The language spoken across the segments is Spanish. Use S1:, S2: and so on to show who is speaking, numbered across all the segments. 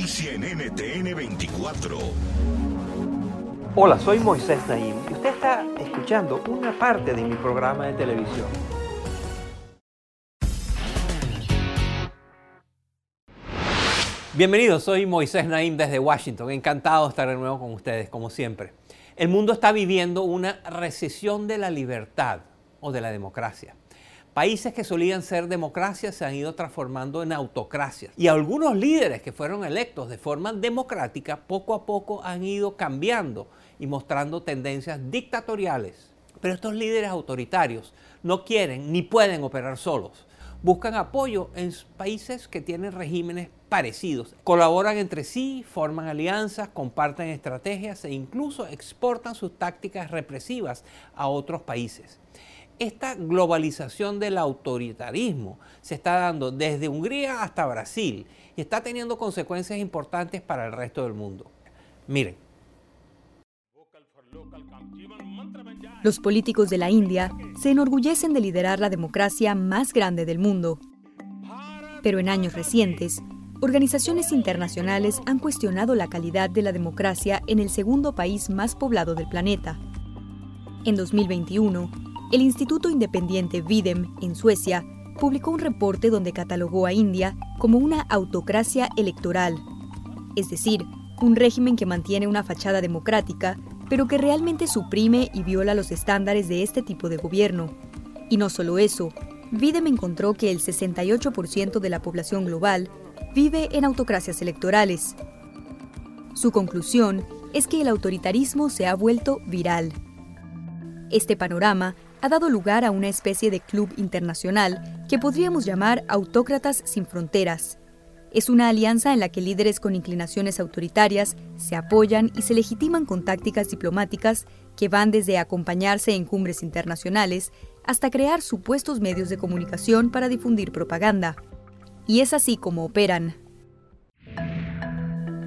S1: Noticia en NTN 24.
S2: Hola, soy Moisés Naim y usted está escuchando una parte de mi programa de televisión. Bienvenidos, soy Moisés Naim desde Washington. Encantado de estar de nuevo con ustedes, como siempre. El mundo está viviendo una recesión de la libertad o de la democracia. Países que solían ser democracias se han ido transformando en autocracias. Y algunos líderes que fueron electos de forma democrática poco a poco han ido cambiando y mostrando tendencias dictatoriales. Pero estos líderes autoritarios no quieren ni pueden operar solos. Buscan apoyo en países que tienen regímenes parecidos. Colaboran entre sí, forman alianzas, comparten estrategias e incluso exportan sus tácticas represivas a otros países esta globalización del autoritarismo se está dando desde Hungría hasta Brasil y está teniendo consecuencias importantes para el resto del mundo. Miren.
S3: Los políticos de la India se enorgullecen de liderar la democracia más grande del mundo. Pero en años recientes, organizaciones internacionales han cuestionado la calidad de la democracia en el segundo país más poblado del planeta. En 2021, el Instituto Independiente Videm, en Suecia, publicó un reporte donde catalogó a India como una autocracia electoral, es decir, un régimen que mantiene una fachada democrática, pero que realmente suprime y viola los estándares de este tipo de gobierno. Y no solo eso, Videm encontró que el 68% de la población global vive en autocracias electorales. Su conclusión es que el autoritarismo se ha vuelto viral. Este panorama ha dado lugar a una especie de club internacional que podríamos llamar Autócratas sin Fronteras. Es una alianza en la que líderes con inclinaciones autoritarias se apoyan y se legitiman con tácticas diplomáticas que van desde acompañarse en cumbres internacionales hasta crear supuestos medios de comunicación para difundir propaganda. Y es así como operan.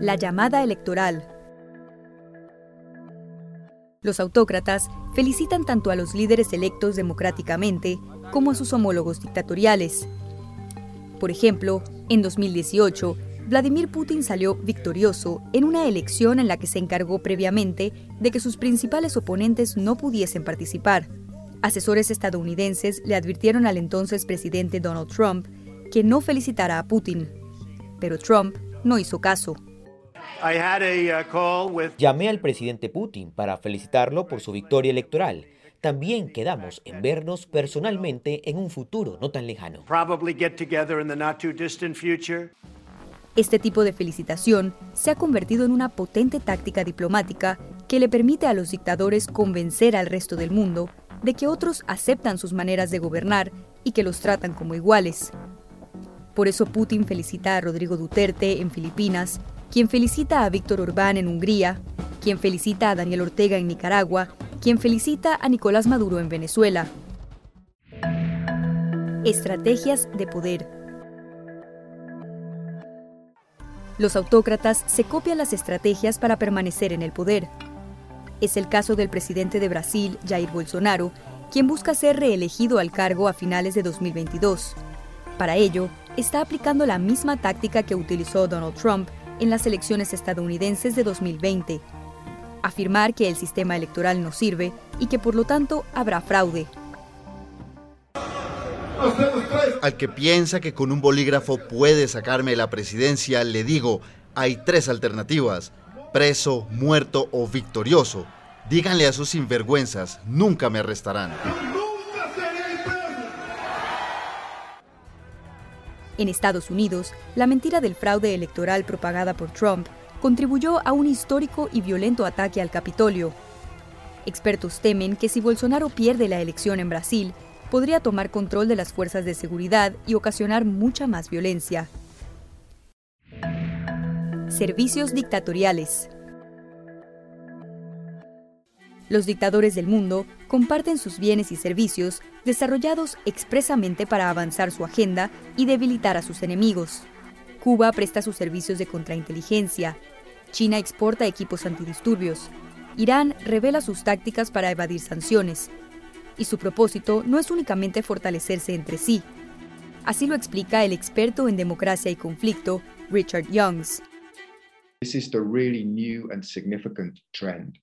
S3: La llamada electoral, los autócratas felicitan tanto a los líderes electos democráticamente como a sus homólogos dictatoriales. Por ejemplo, en 2018, Vladimir Putin salió victorioso en una elección en la que se encargó previamente de que sus principales oponentes no pudiesen participar. Asesores estadounidenses le advirtieron al entonces presidente Donald Trump que no felicitara a Putin. Pero Trump no hizo caso.
S4: Uh, Llamé al presidente Putin para felicitarlo por su victoria electoral. También quedamos en vernos personalmente en un futuro no tan lejano.
S3: Este tipo de felicitación se ha convertido en una potente táctica diplomática que le permite a los dictadores convencer al resto del mundo de que otros aceptan sus maneras de gobernar y que los tratan como iguales. Por eso Putin felicita a Rodrigo Duterte en Filipinas quien felicita a Víctor Orbán en Hungría, quien felicita a Daniel Ortega en Nicaragua, quien felicita a Nicolás Maduro en Venezuela. Estrategias de poder. Los autócratas se copian las estrategias para permanecer en el poder. Es el caso del presidente de Brasil, Jair Bolsonaro, quien busca ser reelegido al cargo a finales de 2022. Para ello, está aplicando la misma táctica que utilizó Donald Trump en las elecciones estadounidenses de 2020. Afirmar que el sistema electoral no sirve y que por lo tanto habrá fraude.
S5: Al que piensa que con un bolígrafo puede sacarme la presidencia, le digo, hay tres alternativas, preso, muerto o victorioso. Díganle a sus sinvergüenzas, nunca me arrestarán.
S3: En Estados Unidos, la mentira del fraude electoral propagada por Trump contribuyó a un histórico y violento ataque al Capitolio. Expertos temen que si Bolsonaro pierde la elección en Brasil, podría tomar control de las fuerzas de seguridad y ocasionar mucha más violencia. Servicios dictatoriales. Los dictadores del mundo comparten sus bienes y servicios desarrollados expresamente para avanzar su agenda y debilitar a sus enemigos. Cuba presta sus servicios de contrainteligencia. China exporta equipos antidisturbios. Irán revela sus tácticas para evadir sanciones y su propósito no es únicamente fortalecerse entre sí. Así lo explica el experto en democracia y conflicto, Richard Youngs.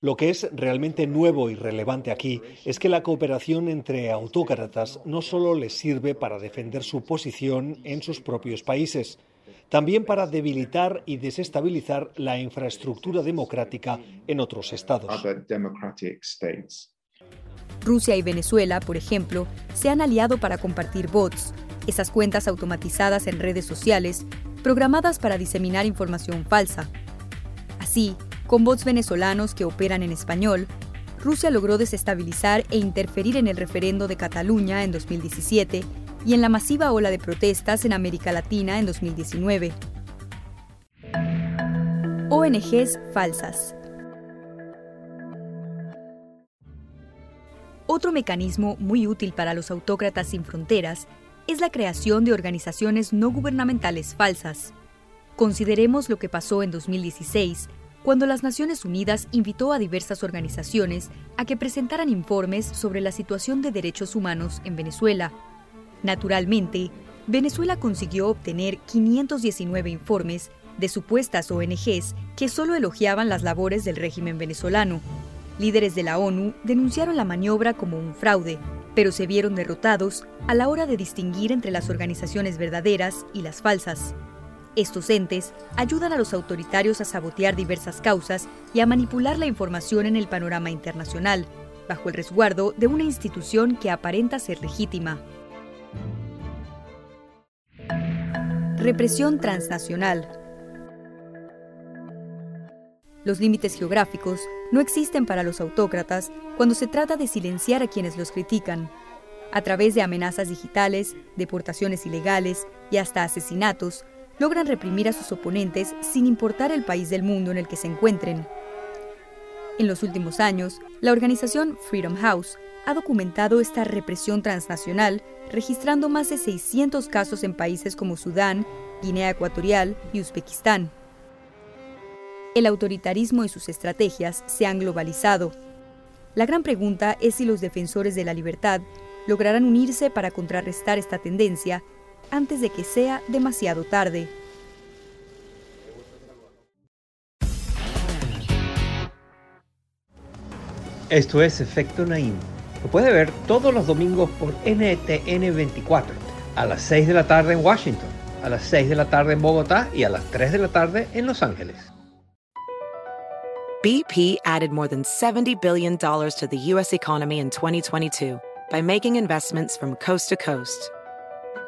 S6: Lo que es realmente nuevo y relevante aquí es que la cooperación entre autócratas no solo les sirve para defender su posición en sus propios países, también para debilitar y desestabilizar la infraestructura democrática en otros estados.
S3: Rusia y Venezuela, por ejemplo, se han aliado para compartir bots, esas cuentas automatizadas en redes sociales, programadas para diseminar información falsa. Así, con bots venezolanos que operan en español, Rusia logró desestabilizar e interferir en el referendo de Cataluña en 2017 y en la masiva ola de protestas en América Latina en 2019. ONGs falsas. Otro mecanismo muy útil para los autócratas sin fronteras es la creación de organizaciones no gubernamentales falsas. Consideremos lo que pasó en 2016, cuando las Naciones Unidas invitó a diversas organizaciones a que presentaran informes sobre la situación de derechos humanos en Venezuela. Naturalmente, Venezuela consiguió obtener 519 informes de supuestas ONGs que solo elogiaban las labores del régimen venezolano, Líderes de la ONU denunciaron la maniobra como un fraude, pero se vieron derrotados a la hora de distinguir entre las organizaciones verdaderas y las falsas. Estos entes ayudan a los autoritarios a sabotear diversas causas y a manipular la información en el panorama internacional, bajo el resguardo de una institución que aparenta ser legítima. Represión transnacional. Los límites geográficos no existen para los autócratas cuando se trata de silenciar a quienes los critican. A través de amenazas digitales, deportaciones ilegales y hasta asesinatos, logran reprimir a sus oponentes sin importar el país del mundo en el que se encuentren. En los últimos años, la organización Freedom House ha documentado esta represión transnacional, registrando más de 600 casos en países como Sudán, Guinea Ecuatorial y Uzbekistán el autoritarismo y sus estrategias se han globalizado. La gran pregunta es si los defensores de la libertad lograrán unirse para contrarrestar esta tendencia antes de que sea demasiado tarde.
S2: Esto es Efecto Naim. Lo puede ver todos los domingos por NTN 24, a las 6 de la tarde en Washington, a las 6 de la tarde en Bogotá y a las 3 de la tarde en Los Ángeles.
S7: BP added more than $70 billion to the U.S. economy in 2022 by making investments from coast to coast.